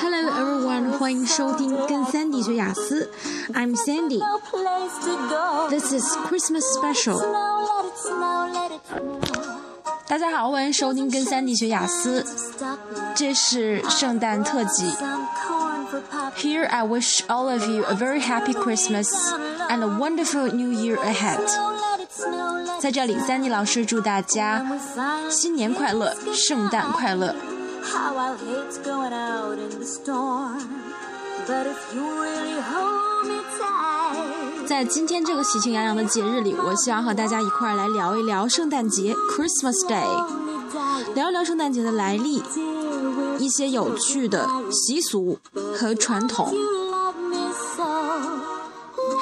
Hello everyone，欢迎收听跟 Sandy 学雅思。I'm Sandy。This is Christmas special。大家好，欢迎收听跟 Sandy 学雅思。这是圣诞特辑。Here I wish all of you a very happy Christmas and a wonderful New Year ahead。 在这里，Sandy 老师祝大家新年快乐，圣诞快乐。在今天这个喜庆洋洋的节日里，我希望和大家一块儿来聊一聊圣诞节 （Christmas Day），聊一聊圣诞节的来历，一些有趣的习俗和传统，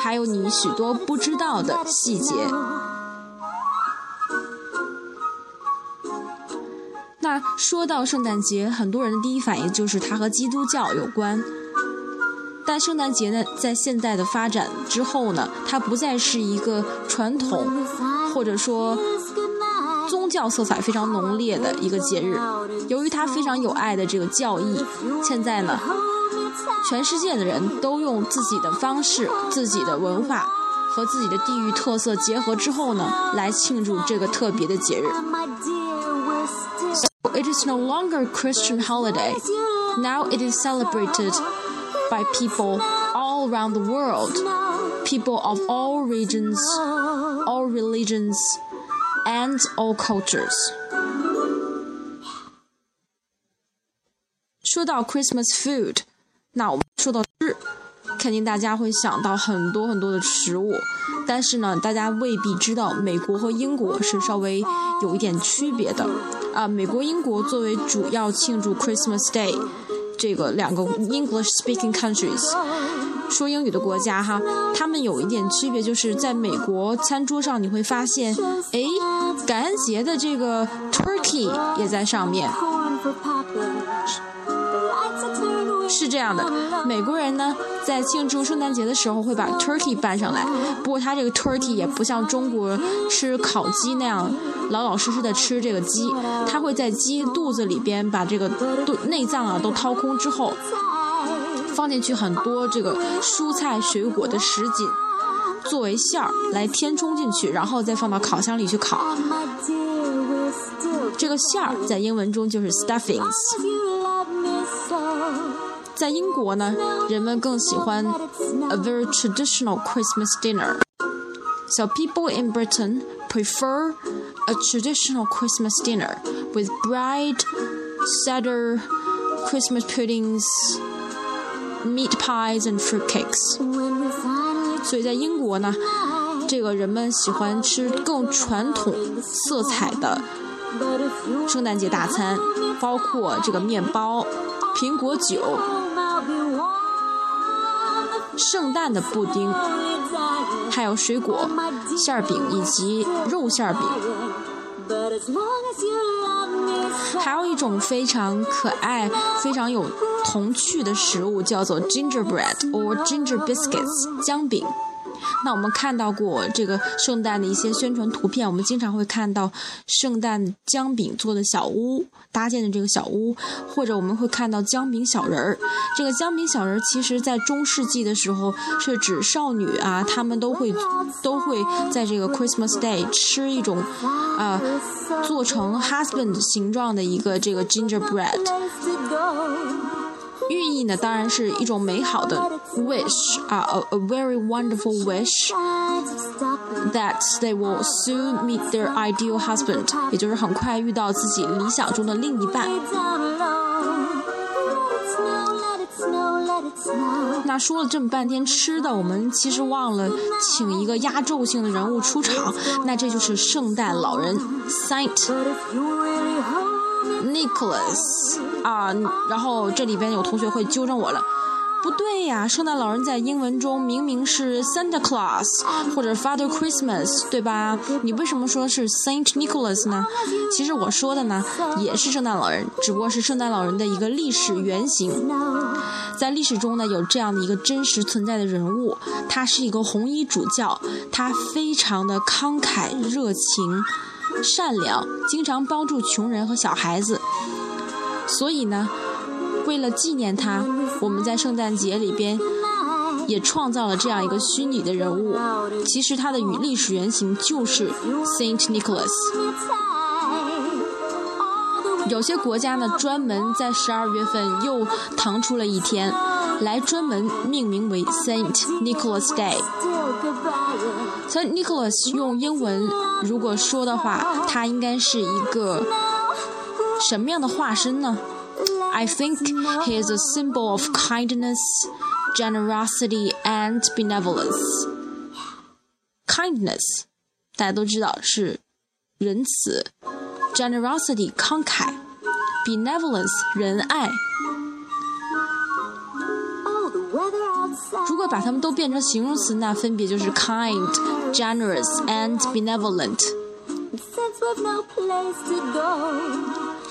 还有你许多不知道的细节。说到圣诞节，很多人的第一反应就是它和基督教有关。但圣诞节呢，在现代的发展之后呢，它不再是一个传统或者说宗教色彩非常浓烈的一个节日。由于它非常有爱的这个教义，现在呢，全世界的人都用自己的方式、自己的文化和自己的地域特色结合之后呢，来庆祝这个特别的节日。It is no longer a Christian holiday. Now it is celebrated by people all around the world, people of all regions, all religions, and all cultures. 说到 Christmas food，那我们说到吃，肯定大家会想到很多很多的食物。但是呢，大家未必知道，美国和英国是稍微有一点区别的。 啊，美国、英国作为主要庆祝 Christmas Day 这个两个 English-speaking countries 说英语的国家哈，他们有一点区别，就是在美国餐桌上你会发现，哎，感恩节的这个 turkey 也在上面。是这样的，美国人呢在庆祝圣诞节的时候会把 turkey 搬上来，不过他这个 turkey 也不像中国吃烤鸡那样老老实实的吃这个鸡，它会在鸡肚子里边把这个肚内脏啊都掏空之后，放进去很多这个蔬菜水果的什锦作为馅儿来填充进去，然后再放到烤箱里去烤。这个馅儿在英文中就是 stuffings。在英国呢，人们更喜欢 a very traditional Christmas dinner. So people in Britain prefer a traditional Christmas dinner with bread, cider, Christmas puddings, meat pies, and fruit cakes. 所以在英国呢，这个人们喜欢吃更传统色彩的圣诞节大餐，包括这个面包、苹果酒。 圣诞的布丁，还有水果馅饼以及肉馅饼，还有一种非常可爱、非常有童趣的食物，叫做 gingerbread or ginger biscuits 姜饼。那我们看到过这个圣诞的一些宣传图片，我们经常会看到圣诞姜饼做的小屋搭建的这个小屋，或者我们会看到姜饼小人儿。这个姜饼小人儿，其实在中世纪的时候是指少女啊，她们都会都会在这个 Christmas Day 吃一种啊做成 husband 形状的一个这个 gingerbread。寓意呢，当然是一种美好的 wish 啊，a a very wonderful wish that they will soon meet their ideal husband，也就是很快遇到自己理想中的另一半。那说了这么半天吃的，我们其实忘了请一个压轴性的人物出场，那这就是圣诞老人 Saint。Nicholas 啊，然后这里边有同学会纠正我了，不对呀，圣诞老人在英文中明明是 Santa Claus 或者 Father Christmas，对吧？你为什么说是 Saint Nicholas 呢？其实我说的呢也是圣诞老人，只不过是圣诞老人的一个历史原型。在历史中呢，有这样的一个真实存在的人物，他是一个红衣主教，他非常的慷慨热情。善良，经常帮助穷人和小孩子。所以呢，为了纪念他，我们在圣诞节里边也创造了这样一个虚拟的人物。其实他的与历史原型就是 Saint Nicholas。有些国家呢，专门在十二月份又腾出了一天，来专门命名为 Saint Nicholas Day。Saint Nicholas 用英文如果说的话，它应该是一个什么样的化身呢？I think he is a symbol of kindness, generosity, and benevolence. Kindness，大家都知道是仁慈；generosity，慷慨；benevolence，仁爱。如果把它们都变成形容词，那分别就是 kind、generous and benevolent。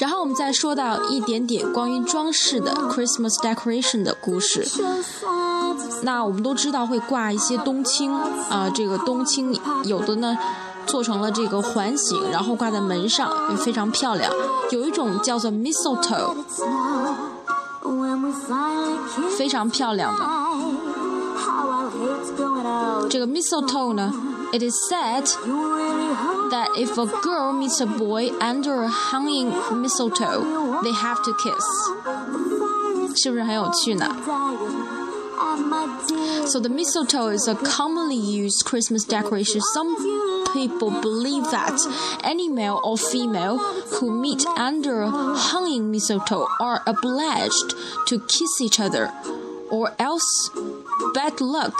然后我们再说到一点点关于装饰的 Christmas decoration 的故事。那我们都知道会挂一些冬青啊，这个冬青有的呢做成了这个环形，然后挂在门上，非常漂亮。有一种叫做 mistletoe，非常漂亮的。这个 mistletoe 呢，it is said that if a girl meets a boy under a hanging mistletoe, they have to kiss，是不是很有趣呢？So the mistletoe is a commonly used Christmas decoration. Some people believe that any male or female who meet under a hanging mistletoe are obliged to kiss each other, or else bad luck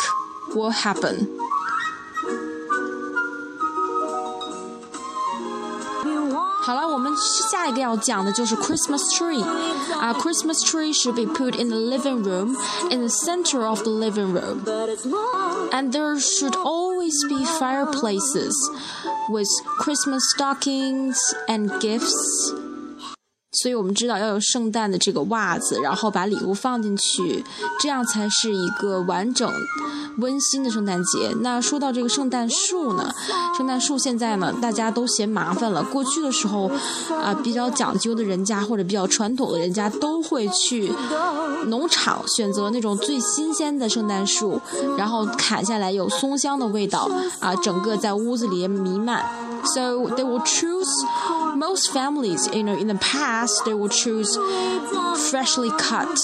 will happen. 好了，我们下一个要讲的就是 Christmas tree。啊，Christmas tree should be put in the living room, in the center of the living room, and there should always be fireplaces with Christmas stockings and gifts. 所以我们知道要有圣诞的这个袜子，然后把礼物放进去，这样才是一个完整。温馨的圣诞节。那说到这个圣诞树呢，圣诞树现在呢，大家都嫌麻烦了。过去的时候，啊，比较讲究的人家或者比较传统的人家都会去农场选择那种最新鲜的圣诞树，然后砍下来有松香的味道啊，整个在屋子里弥漫。So they will choose most families, you know, in the past they will choose freshly cut.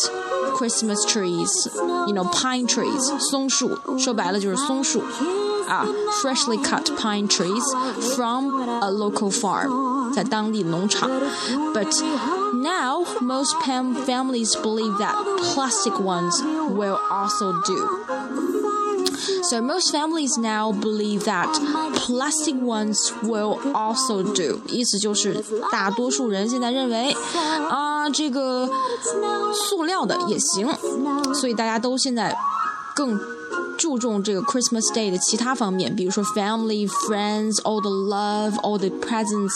Christmas trees, you know, pine trees，松树，说白了就是松树，啊，freshly cut pine trees from a local farm，在当地农场。But now most families believe that plastic ones will also do. So most families now believe that plastic ones will also do。意思就是大多数人现在认为啊，这个塑料的也行，所以大家都现在更注重这个 Christmas Day 的其他方面，比如说 family, friends, all the love, all the presents.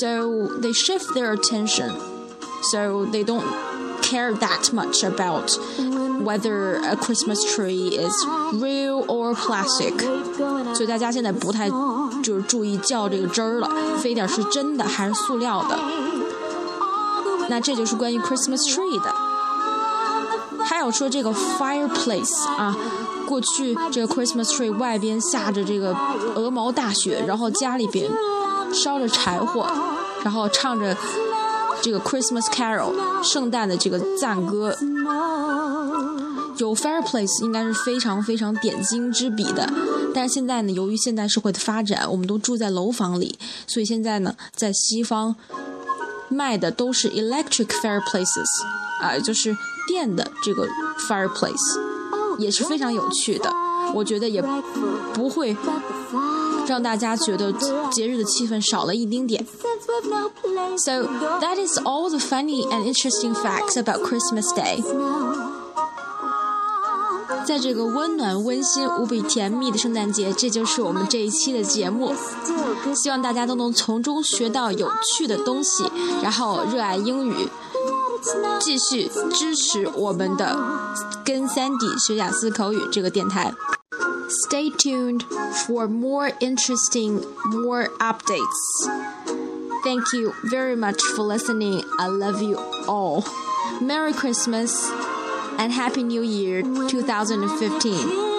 So they shift their attention. So they don't care that much about whether a Christmas tree is real or plastic，所以大家现在不太就是注意较这个真儿了，非得是真的还是塑料的。那这就是关于 Christmas tree 的。还有说这个 fireplace 啊，过去这个 Christmas tree 外边下着这个鹅毛大雪，然后家里边烧着柴火，然后唱着这个 Christmas Carol 圣诞的这个赞歌。有 fireplace 应该是非常非常点睛之笔的，但是现在呢，由于现代社会的发展，我们都住在楼房里，所以现在呢，在西方卖的都是 electric fireplaces，啊，就是电的这个 fireplace，也是非常有趣的。我觉得也不会让大家觉得节日的气氛少了一丁点。So that is all the funny and interesting facts about Christmas Day. 在这个温暖、温馨、无比甜蜜的圣诞节，这就是我们这一期的节目。希望大家都能从中学到有趣的东西，然后热爱英语，继续支持我们的跟 Sandy 学雅思口语这个电台。Stay tuned for more interesting, more updates. Thank you very much for listening. I love you all. Merry Christmas and Happy New Year 2015.